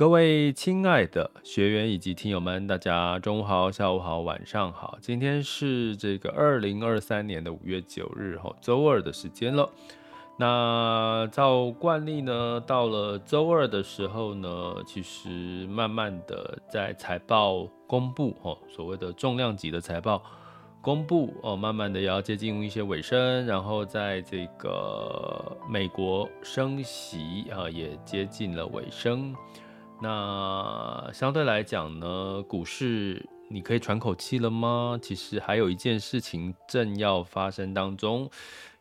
各位亲爱的学员以及听友们，大家中午好、下午好、晚上好。今天是这个二零二三年的五月九日，哈，周二的时间了。那照惯例呢，到了周二的时候呢，其实慢慢的在财报公布，哈，所谓的重量级的财报公布，哦，慢慢的也要接近一些尾声，然后在这个美国升息啊，也接近了尾声。那相对来讲呢，股市你可以喘口气了吗？其实还有一件事情正要发生当中，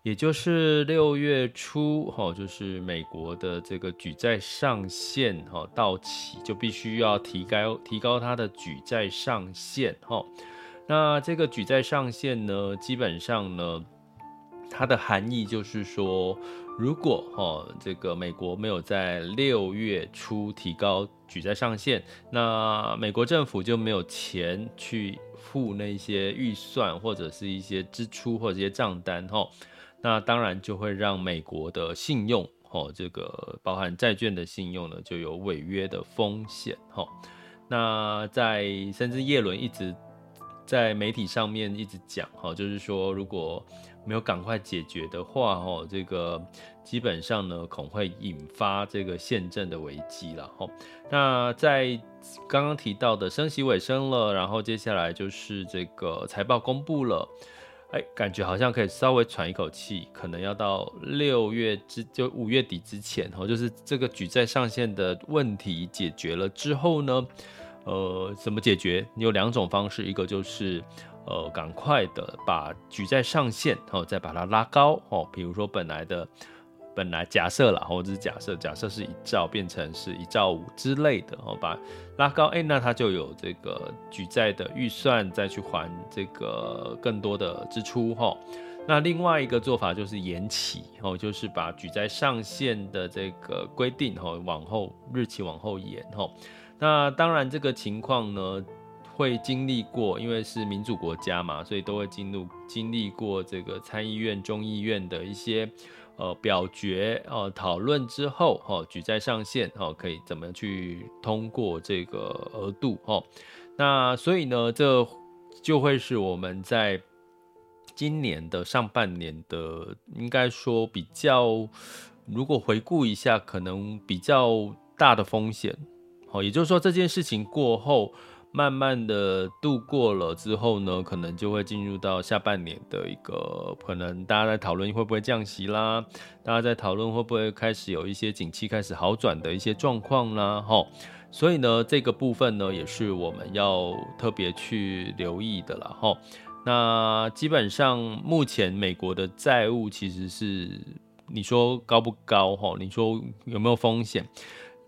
也就是六月初哈，就是美国的这个举债上限哈到期，就必须要提高提高它的举债上限哈。那这个举债上限呢，基本上呢，它的含义就是说。如果哈这个美国没有在六月初提高举债上限，那美国政府就没有钱去付那些预算或者是一些支出或者一些账单哈，那当然就会让美国的信用哈这个包含债券的信用呢就有违约的风险哈。那在甚至耶伦一直在媒体上面一直讲哈，就是说如果没有赶快解决的话，哦，这个基本上呢，恐会引发这个宪政的危机了，哈。那在刚刚提到的升息尾声了，然后接下来就是这个财报公布了，哎，感觉好像可以稍微喘一口气，可能要到六月之就五月底之前，哦，就是这个举债上限的问题解决了之后呢，呃，怎么解决？你有两种方式，一个就是。呃，赶快的把举债上限哦，再把它拉高哦。比如说本来的本来假设啦，或者是假设，假设是一兆变成是一兆五之类的哦，把拉高，哎，那它就有这个举债的预算再去还这个更多的支出哈。那另外一个做法就是延期哦，就是把举债上限的这个规定哦往后日期往后延哈。那当然这个情况呢。会经历过，因为是民主国家嘛，所以都会经历经历过这个参议院、众议院的一些呃表决哦讨论之后，哈、哦、举债上限哈、哦、可以怎么去通过这个额度哈、哦？那所以呢，这就会是我们在今年的上半年的，应该说比较，如果回顾一下，可能比较大的风险。好、也就是说这件事情过后。慢慢的度过了之后呢，可能就会进入到下半年的一个可能，大家在讨论会不会降息啦，大家在讨论会不会开始有一些景气开始好转的一些状况啦，哈，所以呢，这个部分呢也是我们要特别去留意的了，哈。那基本上目前美国的债务其实是你说高不高哈？你说有没有风险？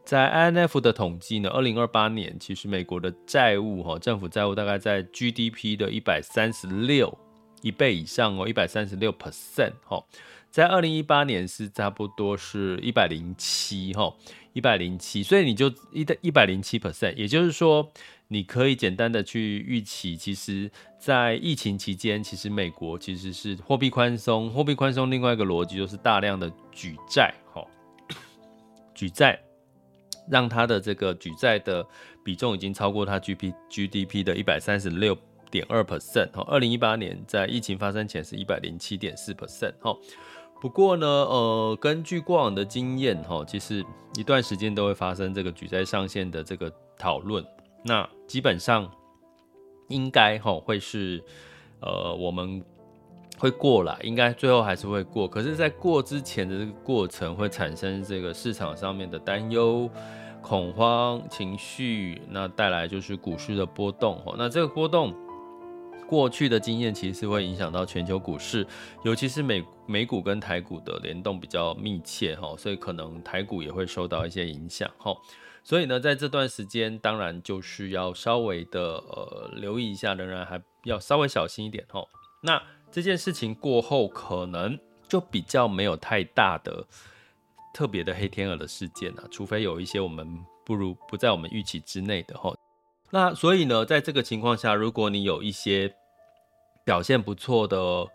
在 INF 的统计呢，二零二八年其实美国的债务哈，政府债务大概在 GDP 的一百三十六一倍以上哦，一百三十六 percent 哈，在二零一八年是差不多是一百零七哈，一百零七，所以你就一的一百零七 percent，也就是说，你可以简单的去预期，其实，在疫情期间，其实美国其实是货币宽松，货币宽松另外一个逻辑就是大量的举债哈，举债。让它的这个举债的比重已经超过它 G P G D P 的一百三十六点二 percent 哈，二零一八年在疫情发生前是一百零七点四 percent 哈。不过呢，呃，根据过往的经验哈，其实一段时间都会发生这个举债上限的这个讨论。那基本上应该哈会是呃我们会过了，应该最后还是会过。可是，在过之前的这个过程，会产生这个市场上面的担忧、恐慌情绪，那带来就是股市的波动。哦那这个波动，过去的经验其实会影响到全球股市，尤其是美美股跟台股的联动比较密切哈，所以可能台股也会受到一些影响哈。所以呢，在这段时间，当然就是要稍微的呃留意一下，仍然还要稍微小心一点哈。那这件事情过后，可能就比较没有太大的特别的黑天鹅的事件了，除非有一些我们不如不在我们预期之内的齁。那所以呢，在这个情况下，如果你有一些表现不错的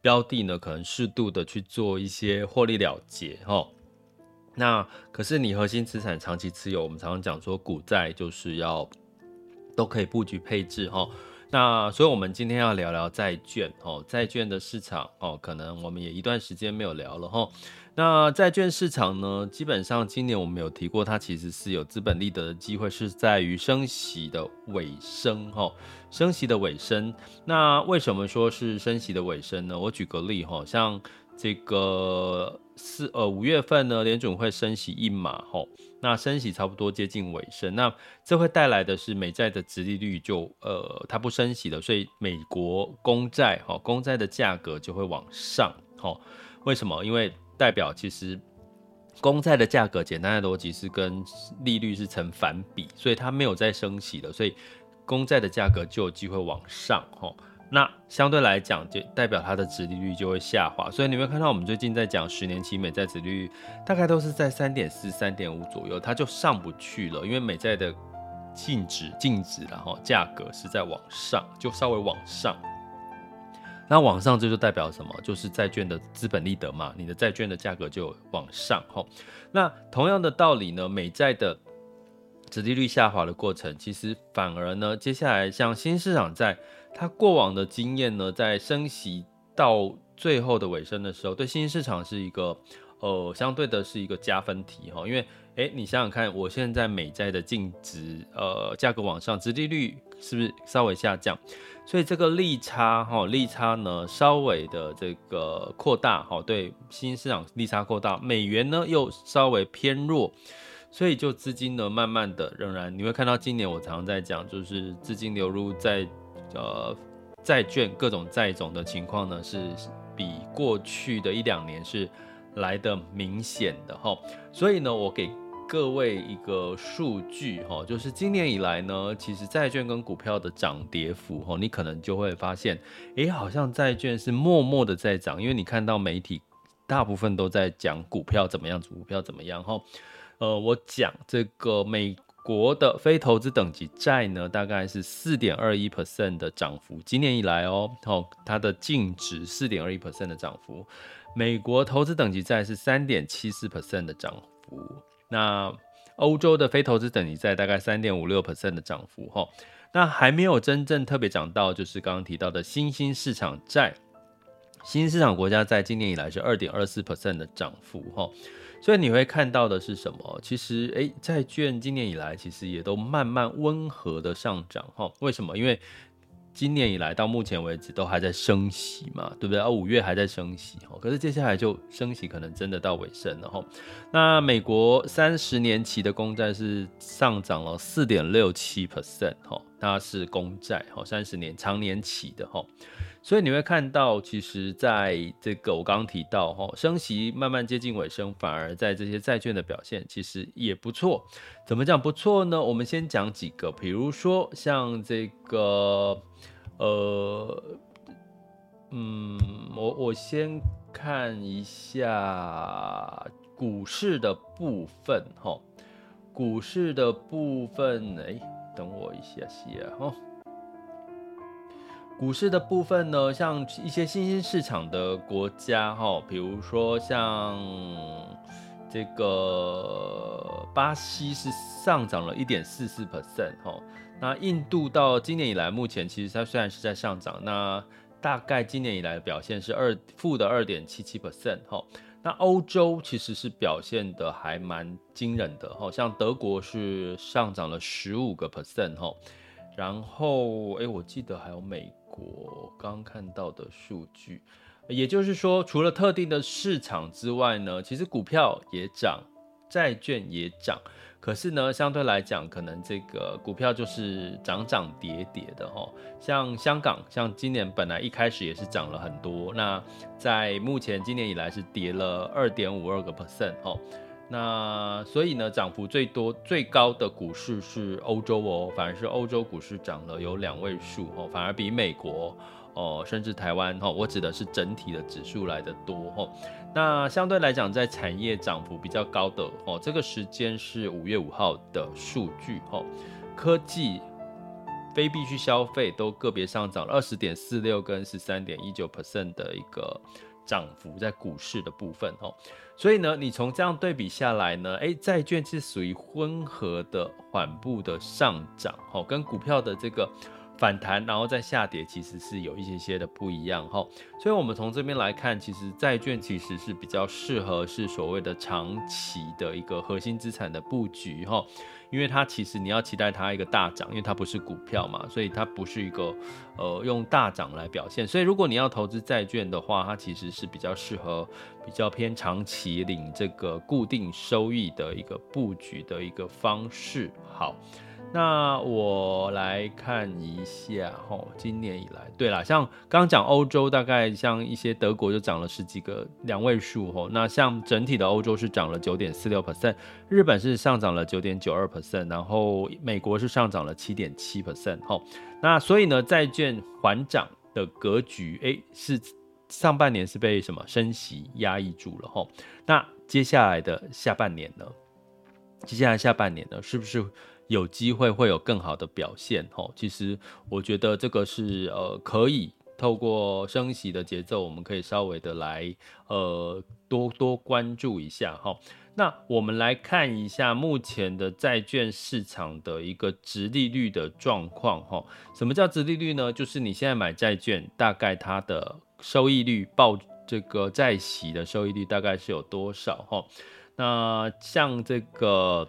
标的呢，可能适度的去做一些获利了结哦。那可是你核心资产长期持有，我们常常讲说股债就是要都可以布局配置哦。那所以，我们今天要聊聊债券哦，债券的市场哦，可能我们也一段时间没有聊了哈。那债券市场呢，基本上今年我们有提过，它其实是有资本利得的机会，是在于升息的尾声哈，升息的尾声。那为什么说是升息的尾声呢？我举个例哈，像这个四呃五月份呢，联准会升息一码哈。那升息差不多接近尾声，那这会带来的是美债的殖利率就呃它不升息了，所以美国公债哈公债的价格就会往上哈。为什么？因为代表其实公债的价格简单的逻辑是跟利率是成反比，所以它没有再升息了，所以公债的价格就有机会往上哈。那相对来讲，就代表它的殖利率就会下滑，所以你会看到我们最近在讲十年期美债殖利率，大概都是在三点四、三点五左右，它就上不去了，因为美债的净值、净值然后价格是在往上，就稍微往上。那往上这就代表什么？就是债券的资本利得嘛，你的债券的价格就往上哈。那同样的道理呢，美债的殖利率下滑的过程，其实反而呢，接下来像新兴市场债。它过往的经验呢，在升息到最后的尾声的时候，对新兴市场是一个呃相对的是一个加分题哈，因为诶，你想想看，我现在美债的净值呃价格往上，殖利率是不是稍微下降？所以这个利差哈，利差呢稍微的这个扩大哈，对新兴市场利差扩大，美元呢又稍微偏弱，所以就资金呢慢慢的仍然你会看到今年我常常在讲，就是资金流入在。呃，债券各种债种的情况呢，是比过去的一两年是来的明显的哈。所以呢，我给各位一个数据哈，就是今年以来呢，其实债券跟股票的涨跌幅哈，你可能就会发现，诶，好像债券是默默的在涨，因为你看到媒体大部分都在讲股票怎么样子，股票怎么样哈。呃，我讲这个美。国的非投资等级债呢，大概是四点二一 percent 的涨幅，今年以来哦，哦，它的净值四点二一 percent 的涨幅。美国投资等级债是三点七四 percent 的涨幅，那欧洲的非投资等级债大概三点五六 percent 的涨幅，哈，那还没有真正特别涨到，就是刚刚提到的新兴市场债，新兴市场国家在今年以来是二点二四 percent 的涨幅，哈。所以你会看到的是什么？其实，诶，债券今年以来其实也都慢慢温和的上涨，哈。为什么？因为今年以来到目前为止都还在升息嘛，对不对？啊，五月还在升息，哈。可是接下来就升息可能真的到尾声了，哈。那美国三十年期的公债是上涨了四点六七 percent，哈，它是公债，哈，三十年长年期的，哈。所以你会看到，其实在这个我刚刚提到哈，升息慢慢接近尾声，反而在这些债券的表现其实也不错。怎么讲不错呢？我们先讲几个，比如说像这个，呃，嗯，我我先看一下股市的部分哈，股市的部分，哎，等我一下下哈。股市的部分呢，像一些新兴市场的国家，哈，比如说像这个巴西是上涨了一点四四 percent，哈，那印度到今年以来，目前其实它虽然是在上涨，那大概今年以来的表现是二负的二点七七 percent，哈，那欧洲其实是表现的还蛮惊人的，哈，像德国是上涨了十五个 percent，哈，然后哎，我记得还有美。我刚看到的数据，也就是说，除了特定的市场之外呢，其实股票也涨，债券也涨。可是呢，相对来讲，可能这个股票就是涨涨跌跌的哈。像香港，像今年本来一开始也是涨了很多，那在目前今年以来是跌了二点五二个 percent 哦。那所以呢，涨幅最多最高的股市是欧洲哦，反而是欧洲股市涨了有两位数哦，反而比美国。哦，甚至台湾哦，我指的是整体的指数来的多哈。那相对来讲，在产业涨幅比较高的哦，这个时间是五月五号的数据哦。科技、非必需消费都个别上涨了二十点四六跟十三点一九 percent 的一个涨幅，在股市的部分哦。所以呢，你从这样对比下来呢，诶，债券是属于温和的缓步的上涨哦，跟股票的这个。反弹，然后再下跌，其实是有一些些的不一样哈。所以，我们从这边来看，其实债券其实是比较适合是所谓的长期的一个核心资产的布局哈。因为它其实你要期待它一个大涨，因为它不是股票嘛，所以它不是一个呃用大涨来表现。所以，如果你要投资债券的话，它其实是比较适合比较偏长期领这个固定收益的一个布局的一个方式。好。那我来看一下吼，今年以来，对啦，像刚刚讲欧洲，大概像一些德国就涨了十几个两位数吼。那像整体的欧洲是涨了九点四六 percent，日本是上涨了九点九二 percent，然后美国是上涨了七点七 percent 吼。那所以呢，债券缓涨的格局，哎、欸，是上半年是被什么升息压抑住了吼。那接下来的下半年呢？接下来下半年呢，是不是？有机会会有更好的表现，吼，其实我觉得这个是呃可以透过升息的节奏，我们可以稍微的来呃多多关注一下，哈。那我们来看一下目前的债券市场的一个殖利率的状况，哈。什么叫殖利率呢？就是你现在买债券，大概它的收益率报这个债息的收益率大概是有多少，哈。那像这个。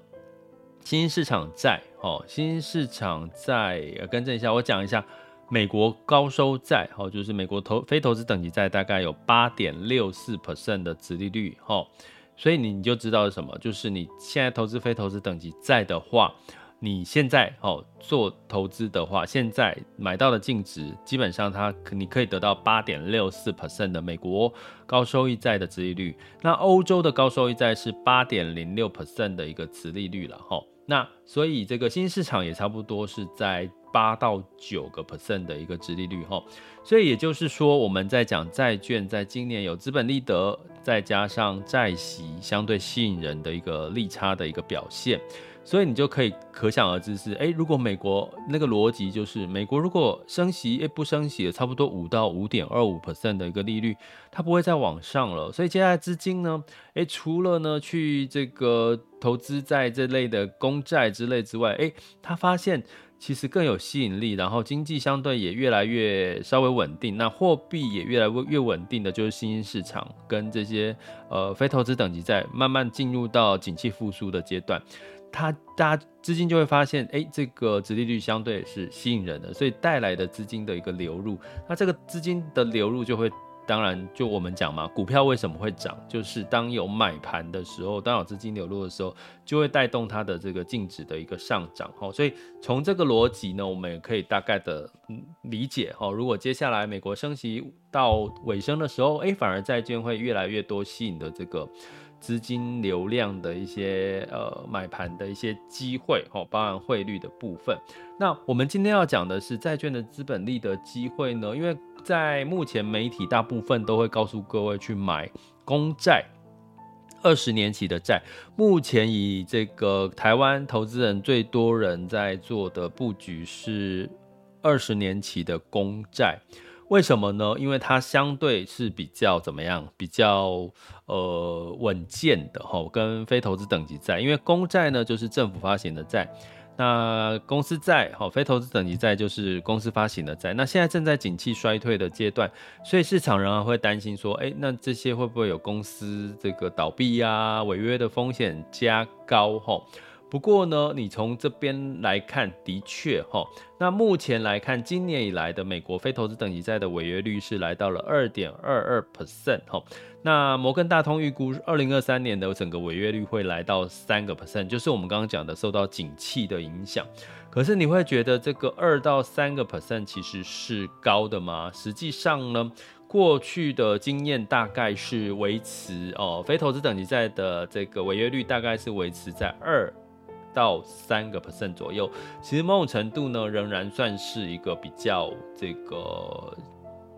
新兴市场债，哦，新兴市场债，更正一下，我讲一下，美国高收债，哦，就是美国投非投资等级债，大概有八点六四 percent 的殖利率，哦，所以你你就知道是什么，就是你现在投资非投资等级债的话，你现在哦做投资的话，现在买到的净值，基本上它你可以得到八点六四 percent 的美国高收益债的殖利率，那欧洲的高收益债是八点零六 percent 的一个殖利率了，哈。那所以这个新市场也差不多是在八到九个 percent 的一个殖利率哈，所以也就是说我们在讲债券在今年有资本利得，再加上债息相对吸引人的一个利差的一个表现。所以你就可以可想而知是，诶，如果美国那个逻辑就是，美国如果升息，诶，不升息，差不多五到五点二五 percent 的一个利率，它不会再往上了。所以接下来资金呢，诶，除了呢去这个投资在这类的公债之类之外，诶，他发现其实更有吸引力，然后经济相对也越来越稍微稳定，那货币也越来越稳定的就是新兴市场跟这些呃非投资等级债慢慢进入到景气复苏的阶段。它大家资金就会发现，哎，这个殖利率相对是吸引人的，所以带来的资金的一个流入，那这个资金的流入就会，当然就我们讲嘛，股票为什么会涨，就是当有买盘的时候，当有资金流入的时候，就会带动它的这个净值的一个上涨，哈，所以从这个逻辑呢，我们也可以大概的理解，哈，如果接下来美国升息到尾声的时候，哎，反而债券会越来越多吸引的这个。资金流量的一些呃买盘的一些机会哦，包含汇率的部分。那我们今天要讲的是债券的资本利得机会呢？因为在目前媒体大部分都会告诉各位去买公债，二十年期的债。目前以这个台湾投资人最多人在做的布局是二十年期的公债。为什么呢？因为它相对是比较怎么样？比较呃稳健的哈，跟非投资等级债。因为公债呢就是政府发行的债，那公司债哈，非投资等级债就是公司发行的债。那现在正在景气衰退的阶段，所以市场仍然会担心说，哎，那这些会不会有公司这个倒闭呀、违约的风险加高哈？不过呢，你从这边来看，的确哈，那目前来看，今年以来的美国非投资等级债的违约率是来到了二点二二 percent 哈。那摩根大通预估二零二三年的整个违约率会来到三个 percent，就是我们刚刚讲的受到景气的影响。可是你会觉得这个二到三个 percent 其实是高的吗？实际上呢，过去的经验大概是维持哦，非投资等级债的这个违约率大概是维持在二到三个 percent 左右。其实某种程度呢，仍然算是一个比较这个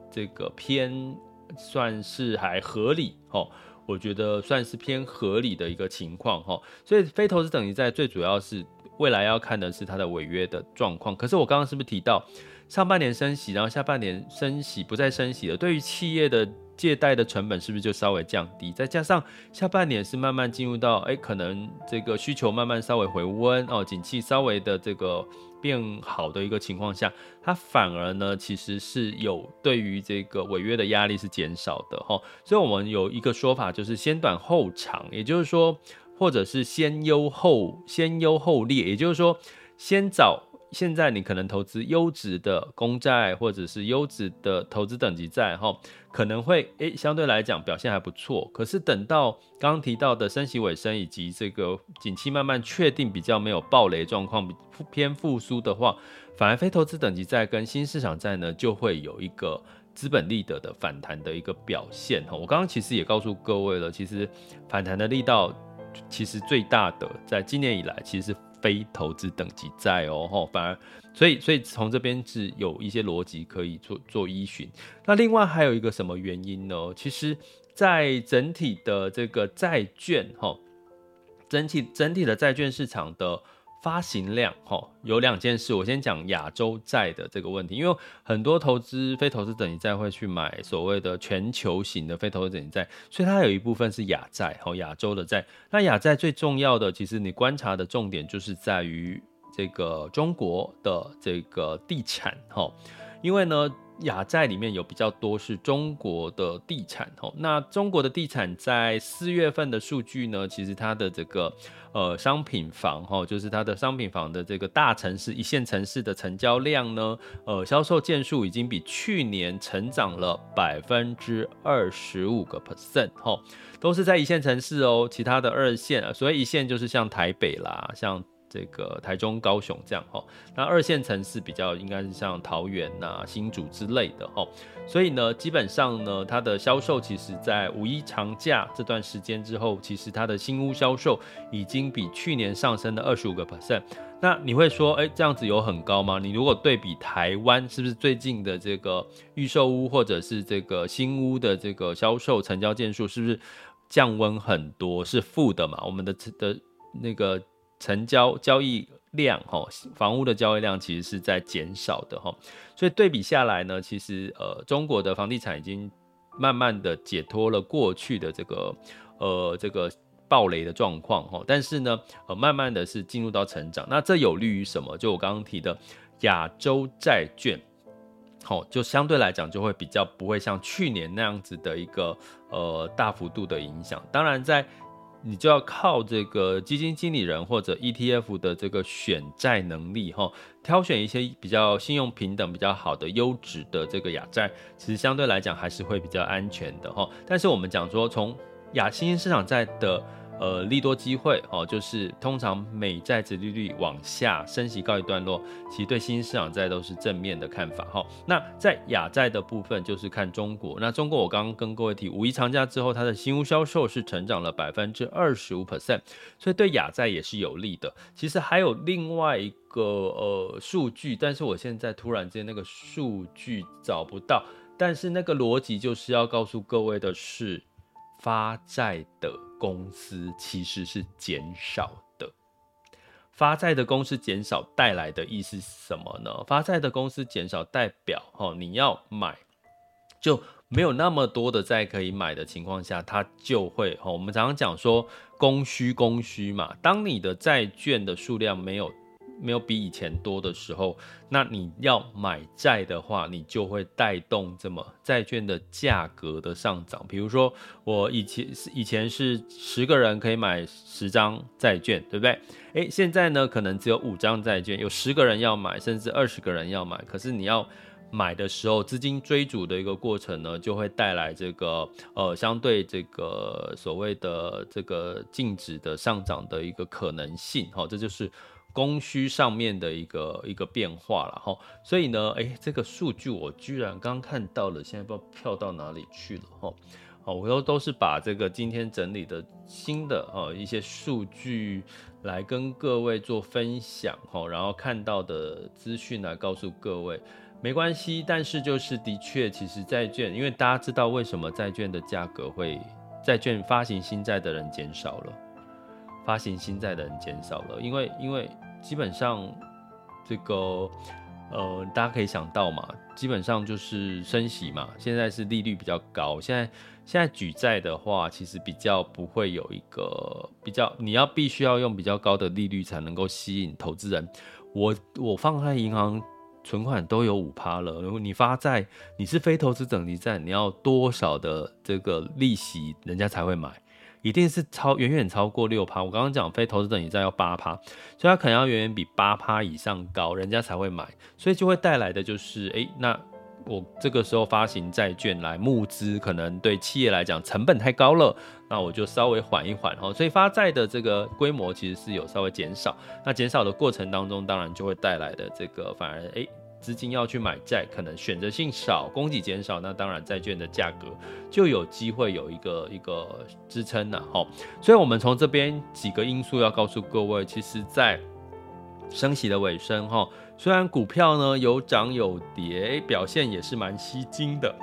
这个偏算是还合理哦。我觉得算是偏合理的一个情况哈。所以非投资等级债最主要是。未来要看的是它的违约的状况。可是我刚刚是不是提到，上半年升息，然后下半年升息不再升息了？对于企业的借贷的成本是不是就稍微降低？再加上下半年是慢慢进入到，哎，可能这个需求慢慢稍微回温哦，景气稍微的这个变好的一个情况下，它反而呢其实是有对于这个违约的压力是减少的哈。所以我们有一个说法就是先短后长，也就是说。或者是先优后先优后劣，也就是说，先找现在你可能投资优质的公债，或者是优质的投资等级债，哈，可能会诶相对来讲表现还不错。可是等到刚刚提到的升息尾声以及这个景气慢慢确定比较没有暴雷状况，偏复苏的话，反而非投资等级债跟新市场债呢就会有一个资本利得的反弹的一个表现。哈，我刚刚其实也告诉各位了，其实反弹的力道。其实最大的，在今年以来，其实是非投资等级债哦，吼，反而，所以，所以从这边是有一些逻辑可以做做依循。那另外还有一个什么原因呢？其实，在整体的这个债券，哈，整体整体的债券市场的。发行量哈，有两件事，我先讲亚洲债的这个问题，因为很多投资非投资等级债会去买所谓的全球型的非投资等级债，所以它有一部分是亚债哈，亚洲的债。那亚债最重要的，其实你观察的重点就是在于这个中国的这个地产哈，因为呢。亚债里面有比较多是中国的地产哦，那中国的地产在四月份的数据呢，其实它的这个呃商品房哈，就是它的商品房的这个大城市一线城市的成交量呢，呃销售件数已经比去年成长了百分之二十五个 percent 哈，都是在一线城市哦，其他的二线，所以一线就是像台北啦，像。这个台中、高雄这样哈，那二线城市比较应该是像桃园呐、新竹之类的哈，所以呢，基本上呢，它的销售其实，在五一长假这段时间之后，其实它的新屋销售已经比去年上升了二十五个 percent。那你会说，哎，这样子有很高吗？你如果对比台湾，是不是最近的这个预售屋或者是这个新屋的这个销售成交件数，是不是降温很多？是负的嘛？我们的的那个。成交交易量哈，房屋的交易量其实是在减少的哈，所以对比下来呢，其实呃，中国的房地产已经慢慢的解脱了过去的这个呃这个暴雷的状况哈，但是呢，呃，慢慢的是进入到成长，那这有利于什么？就我刚刚提的亚洲债券，好，就相对来讲就会比较不会像去年那样子的一个呃大幅度的影响，当然在。你就要靠这个基金经理人或者 ETF 的这个选债能力哈，挑选一些比较信用平等比较好的优质的这个雅债，其实相对来讲还是会比较安全的哈。但是我们讲说从雅新兴市场债的。呃，利多机会哦，就是通常美债殖利率往下升息告一段落，其实对新兴市场债都是正面的看法哈。那在亚债的部分，就是看中国。那中国我刚刚跟各位提，五一长假之后，它的新屋销售是成长了百分之二十五 percent，所以对亚债也是有利的。其实还有另外一个呃数据，但是我现在突然间那个数据找不到，但是那个逻辑就是要告诉各位的是。发债的公司其实是减少的，发债的公司减少带来的意思是什么呢？发债的公司减少代表，哦，你要买就没有那么多的债可以买的情况下，它就会，哦，我们常常讲说供需供需嘛，当你的债券的数量没有。没有比以前多的时候，那你要买债的话，你就会带动这么债券的价格的上涨。比如说，我以前以前是十个人可以买十张债券，对不对？诶，现在呢，可能只有五张债券，有十个人要买，甚至二十个人要买，可是你要。买的时候，资金追逐的一个过程呢，就会带来这个呃相对这个所谓的这个净值的上涨的一个可能性，好，这就是供需上面的一个一个变化了，哈。所以呢，哎，这个数据我居然刚看到了，现在不知道跳到哪里去了，哈。好，我都都是把这个今天整理的新的哦一些数据来跟各位做分享，哈，然后看到的资讯来告诉各位。没关系，但是就是的确，其实债券，因为大家知道为什么债券的价格会，债券发行新债的人减少了，发行新债的人减少了，因为因为基本上这个呃，大家可以想到嘛，基本上就是升息嘛，现在是利率比较高，现在现在举债的话，其实比较不会有一个比较，你要必须要用比较高的利率才能够吸引投资人，我我放在银行。存款都有五趴了，如果你发债，你是非投资等级债，你要多少的这个利息，人家才会买？一定是超远远超过六趴。我刚刚讲非投资等级债要八趴，所以它可能要远远比八趴以上高，人家才会买。所以就会带来的就是，哎，那。我这个时候发行债券来募资，可能对企业来讲成本太高了，那我就稍微缓一缓哈。所以发债的这个规模其实是有稍微减少。那减少的过程当中，当然就会带来的这个反而诶资金要去买债，可能选择性少，供给减少，那当然债券的价格就有机会有一个一个支撑了哈。所以我们从这边几个因素要告诉各位，其实在升息的尾声哈。虽然股票呢有涨有跌，表现也是蛮吸睛的，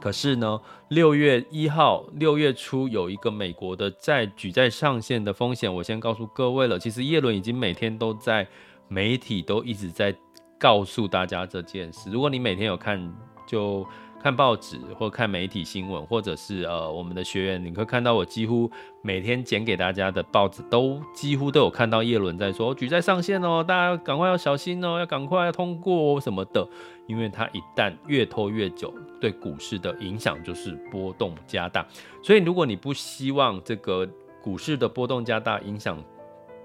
可是呢，六月一号六月初有一个美国的债举债上限的风险，我先告诉各位了。其实叶伦已经每天都在媒体都一直在告诉大家这件事。如果你每天有看，就。看报纸或看媒体新闻，或者是呃我们的学员，你可以看到我几乎每天剪给大家的报纸，都几乎都有看到叶伦在说举债上限哦，大家赶快要小心哦，要赶快要通过哦什么的，因为它一旦越拖越久，对股市的影响就是波动加大。所以如果你不希望这个股市的波动加大影响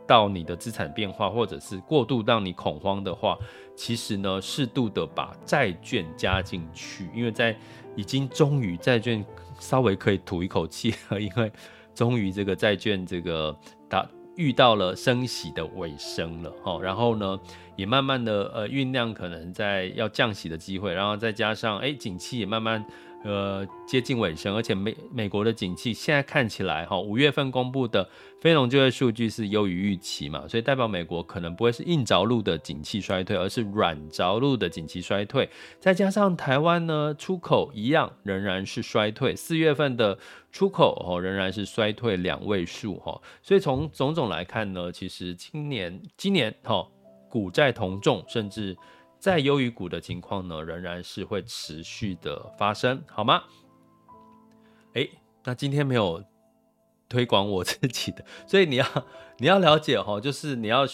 到你的资产变化，或者是过度让你恐慌的话，其实呢，适度的把债券加进去，因为在已经终于债券稍微可以吐一口气了，因为终于这个债券这个它遇到了升息的尾声了哈，然后呢，也慢慢的呃酝酿可能在要降息的机会，然后再加上哎，景气也慢慢。呃，接近尾声，而且美美国的景气现在看起来哈，五月份公布的非农就业数据是优于预期嘛，所以代表美国可能不会是硬着陆的景气衰退，而是软着陆的景气衰退。再加上台湾呢，出口一样仍然是衰退，四月份的出口哦仍然是衰退两位数哈，所以从种种来看呢，其实今年今年哈股债同重，甚至。在优于股的情况呢，仍然是会持续的发生，好吗？诶，那今天没有推广我自己的，所以你要你要了解哈，就是你要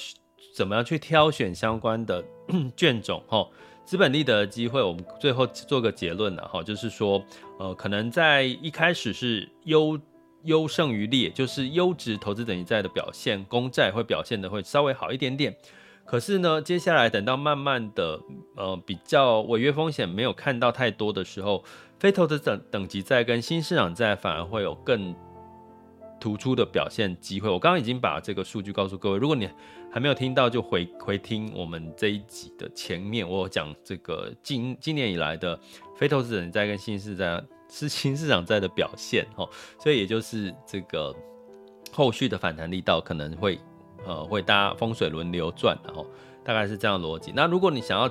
怎么样去挑选相关的 券种哈。资本利得的机会，我们最后做个结论了哈，就是说，呃，可能在一开始是优优胜于劣，就是优质投资等级债的表现，公债会表现的会稍微好一点点。可是呢，接下来等到慢慢的，呃，比较违约风险没有看到太多的时候，非投资等等级债跟新市场债反而会有更突出的表现机会。我刚刚已经把这个数据告诉各位，如果你还没有听到，就回回听我们这一集的前面，我讲这个今今年以来的非投资等级债跟新市债是新市场债的表现，哦，所以也就是这个后续的反弹力道可能会。呃，会搭风水轮流转，然后大概是这样逻辑。那如果你想要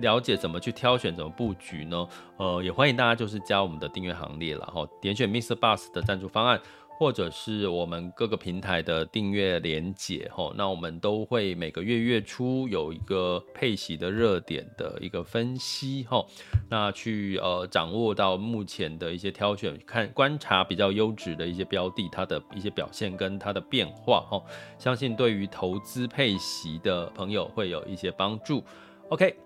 了解怎么去挑选、怎么布局呢？呃，也欢迎大家就是加我们的订阅行列，然后点选 Mr. Bus 的赞助方案，或者是我们各个平台的订阅连结吼，那我们都会每个月月初有一个配息的热点的一个分析吼，那去呃掌握到目前的一些挑选，看观察比较优质的一些标的，它的一些表现跟它的变化吼，相信对于投资配息的朋友会有一些帮助。OK。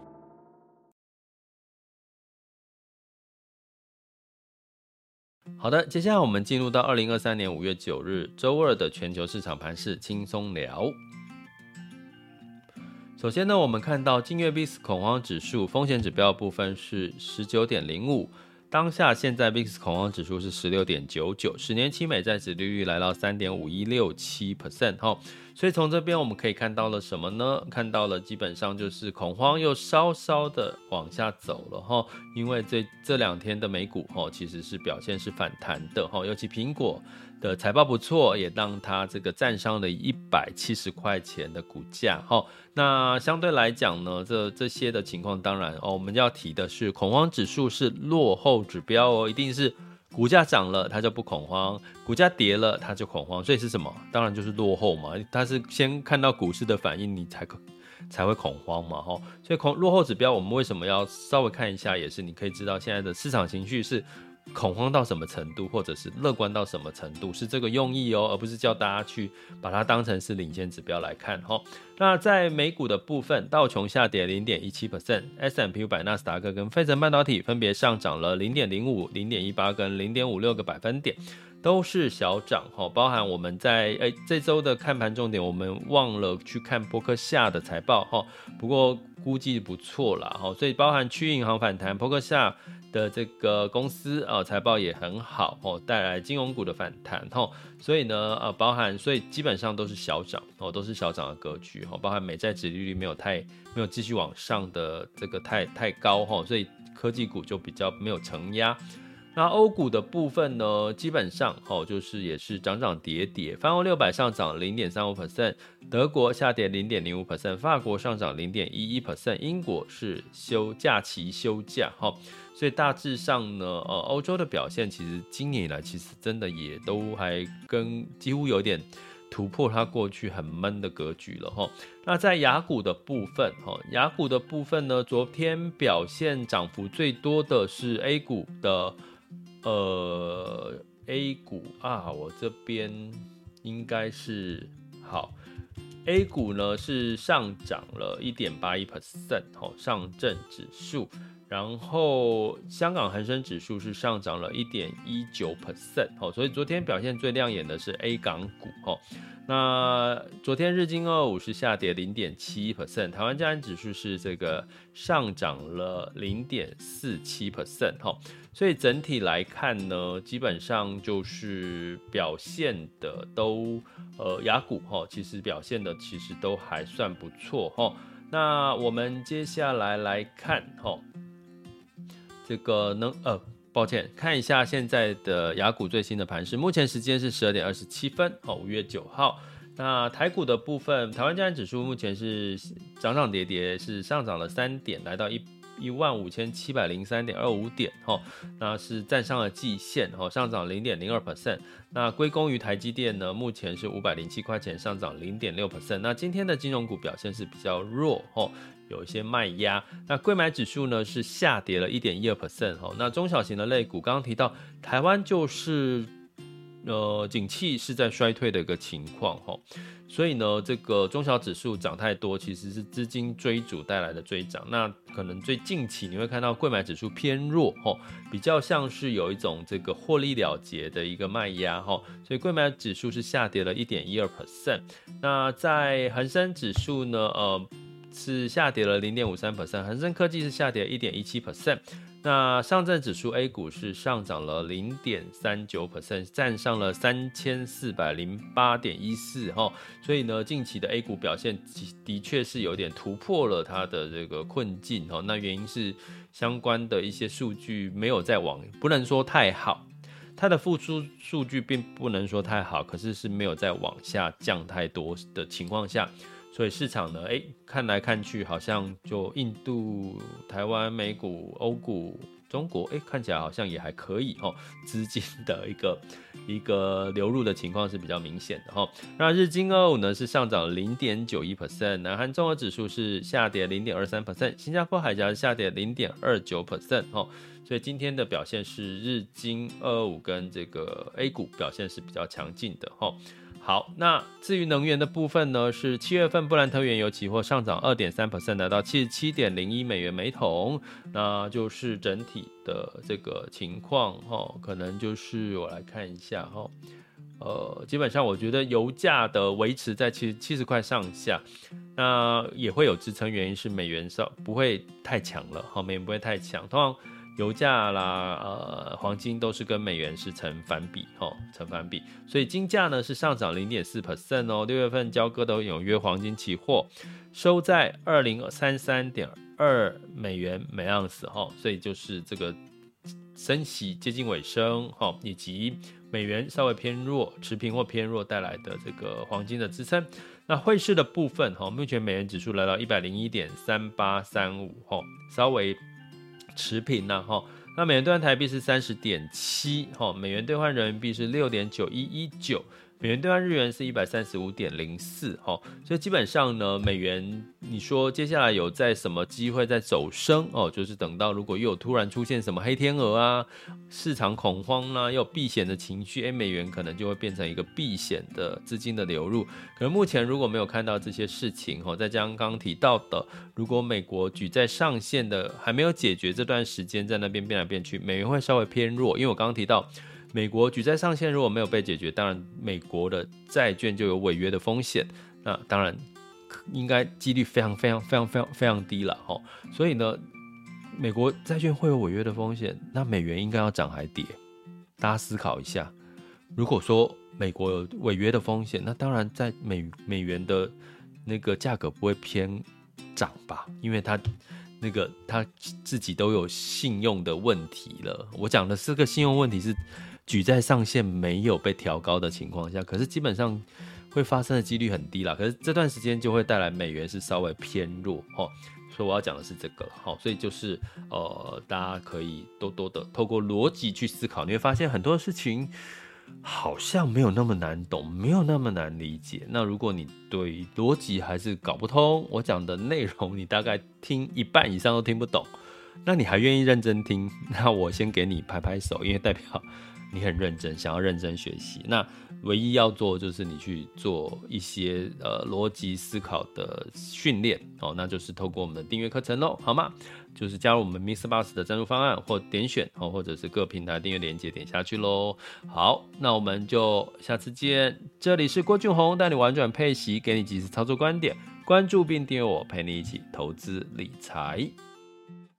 好的，接下来我们进入到二零二三年五月九日周二的全球市场盘势轻松聊。首先呢，我们看到近月 VIX 恐慌指数风险指标部分是十九点零五，当下现在 VIX 恐慌指数是十六点九九，十年期美债殖利率来到三点五一六七 percent 哈。所以从这边我们可以看到了什么呢？看到了基本上就是恐慌又稍稍的往下走了哈，因为这这两天的美股哈其实是表现是反弹的哈，尤其苹果的财报不错，也让它这个站上了一百七十块钱的股价哈。那相对来讲呢，这这些的情况当然哦，我们要提的是恐慌指数是落后指标哦，一定是。股价涨了，它就不恐慌；股价跌了，它就恐慌。所以是什么？当然就是落后嘛。它是先看到股市的反应，你才可才会恐慌嘛。哈，所以恐落后指标，我们为什么要稍微看一下？也是你可以知道现在的市场情绪是。恐慌到什么程度，或者是乐观到什么程度，是这个用意哦，而不是叫大家去把它当成是领先指标来看哈。那在美股的部分，道琼下跌零点一七 percent，S&P 五百、纳斯达克跟费城半导体分别上涨了零点零五、零点一八跟零点五六个百分点，都是小涨哈。包含我们在诶这周的看盘重点，我们忘了去看波克夏的财报哈，不过估计不错啦哈。所以包含区域银行反弹，波克夏。的这个公司啊，财报也很好哦，带来金融股的反弹哈，所以呢，呃，包含所以基本上都是小涨哦，都是小涨的格局哈，包含美债殖利率没有太没有继续往上的这个太太高哈，所以科技股就比较没有承压。那欧股的部分呢，基本上哦，就是也是涨涨跌跌，泛欧六百上涨零点三五 percent，德国下跌零点零五 percent，法国上涨零点一一 percent，英国是休假期休假哈。所以大致上呢，呃，欧洲的表现其实今年以来其实真的也都还跟几乎有点突破它过去很闷的格局了哈。那在雅股的部分哈，雅股的部分呢，昨天表现涨幅最多的是 A 股的，呃，A 股啊，我这边应该是好，A 股呢是上涨了一点八一 percent 哈，上证指数。然后香港恒生指数是上涨了一点一九 percent，哦，所以昨天表现最亮眼的是 A 港股，哦，那昨天日经二五是下跌零点七 percent，台湾加权指数是这个上涨了零点四七 percent，哈，所以整体来看呢，基本上就是表现的都，呃，雅股，哈，其实表现的其实都还算不错，哈，那我们接下来来看，哈。这个能呃，抱歉，看一下现在的雅股最新的盘势。目前时间是十二点二十七分，哦，五月九号。那台股的部分，台湾加权指数目前是涨涨跌跌，是上涨了三点，来到一一万五千七百零三点二五点，哈，那是站上了季线，哈，上涨零点零二 percent。那归功于台积电呢，目前是五百零七块钱，上涨零点六 percent。那今天的金融股表现是比较弱，哈。有一些卖压，那柜买指数呢是下跌了一点一二 percent 哈。那中小型的类股，刚刚提到台湾就是呃景气是在衰退的一个情况哈，所以呢这个中小指数涨太多，其实是资金追逐带来的追涨。那可能最近期你会看到柜买指数偏弱哈，比较像是有一种这个获利了结的一个卖压哈，所以柜买指数是下跌了一点一二 percent。那在恒生指数呢，呃。是下跌了零点五三 percent，恒生科技是下跌一点一七 percent，那上证指数 A 股是上涨了零点三九 percent，站上了三千四百零八点一四哈，所以呢，近期的 A 股表现的确是有点突破了它的这个困境哈。那原因是相关的一些数据没有再往，不能说太好，它的复苏数据并不能说太好，可是是没有再往下降太多的情况下。所以市场呢，哎，看来看去好像就印度、台湾、美股、欧股、中国，哎，看起来好像也还可以哦。资金的一个一个流入的情况是比较明显的哈。那日经二五呢是上涨零点九一 percent，南韩综合指数是下跌零点二三 percent，新加坡海峡是下跌零点二九 percent 哈。所以今天的表现是日经二二五跟这个 A 股表现是比较强劲的哈。好，那至于能源的部分呢，是七月份布兰特原油期货上涨二点三 percent，来到七十七点零一美元每桶，那就是整体的这个情况哈，可能就是我来看一下哈，呃，基本上我觉得油价的维持在七七十块上下，那也会有支撑，原因是美元上不会太强了哈，美元不会太强，通常。油价啦，呃，黄金都是跟美元是成反比，吼，成反比，所以金价呢是上涨零点四 percent 哦。六月份交割的纽约黄金期货收在二零三三点二美元每盎司，哈，所以就是这个升息接近尾声，哈，以及美元稍微偏弱、持平或偏弱带来的这个黄金的支撑。那汇市的部分，哈，目前美元指数来到一百零一点三八三五，哈，稍微。持平呐，哈，那美元兑换台币是三十点七，哈，美元兑换人民币是六点九一一九。美元兑换日元是一百三十五点零四，哈，所以基本上呢，美元你说接下来有在什么机会在走升哦，就是等到如果又有突然出现什么黑天鹅啊，市场恐慌啦、啊，又有避险的情绪，哎，美元可能就会变成一个避险的资金的流入。可能目前如果没有看到这些事情，哈，再加上刚刚提到的，如果美国举债上限的还没有解决，这段时间在那边变来变去，美元会稍微偏弱，因为我刚刚提到。美国举债上限如果没有被解决，当然美国的债券就有违约的风险。那当然应该几率非常非常非常非常非常低了哈。所以呢，美国债券会有违约的风险，那美元应该要涨还跌？大家思考一下。如果说美国有违约的风险，那当然在美美元的那个价格不会偏涨吧？因为它那个它自己都有信用的问题了。我讲的是个信用问题是。举债上限没有被调高的情况下，可是基本上会发生的几率很低啦。可是这段时间就会带来美元是稍微偏弱哦，所以我要讲的是这个好，所以就是呃，大家可以多多的透过逻辑去思考，你会发现很多事情好像没有那么难懂，没有那么难理解。那如果你对逻辑还是搞不通，我讲的内容你大概听一半以上都听不懂，那你还愿意认真听？那我先给你拍拍手，因为代表。你很认真，想要认真学习，那唯一要做就是你去做一些呃逻辑思考的训练哦，那就是透过我们的订阅课程喽，好吗？就是加入我们 MixerBox 的赞助方案或点选哦，或者是各平台订阅链接点下去喽。好，那我们就下次见。这里是郭俊宏，带你玩转配息，给你及时操作观点，关注并订阅我，陪你一起投资理财。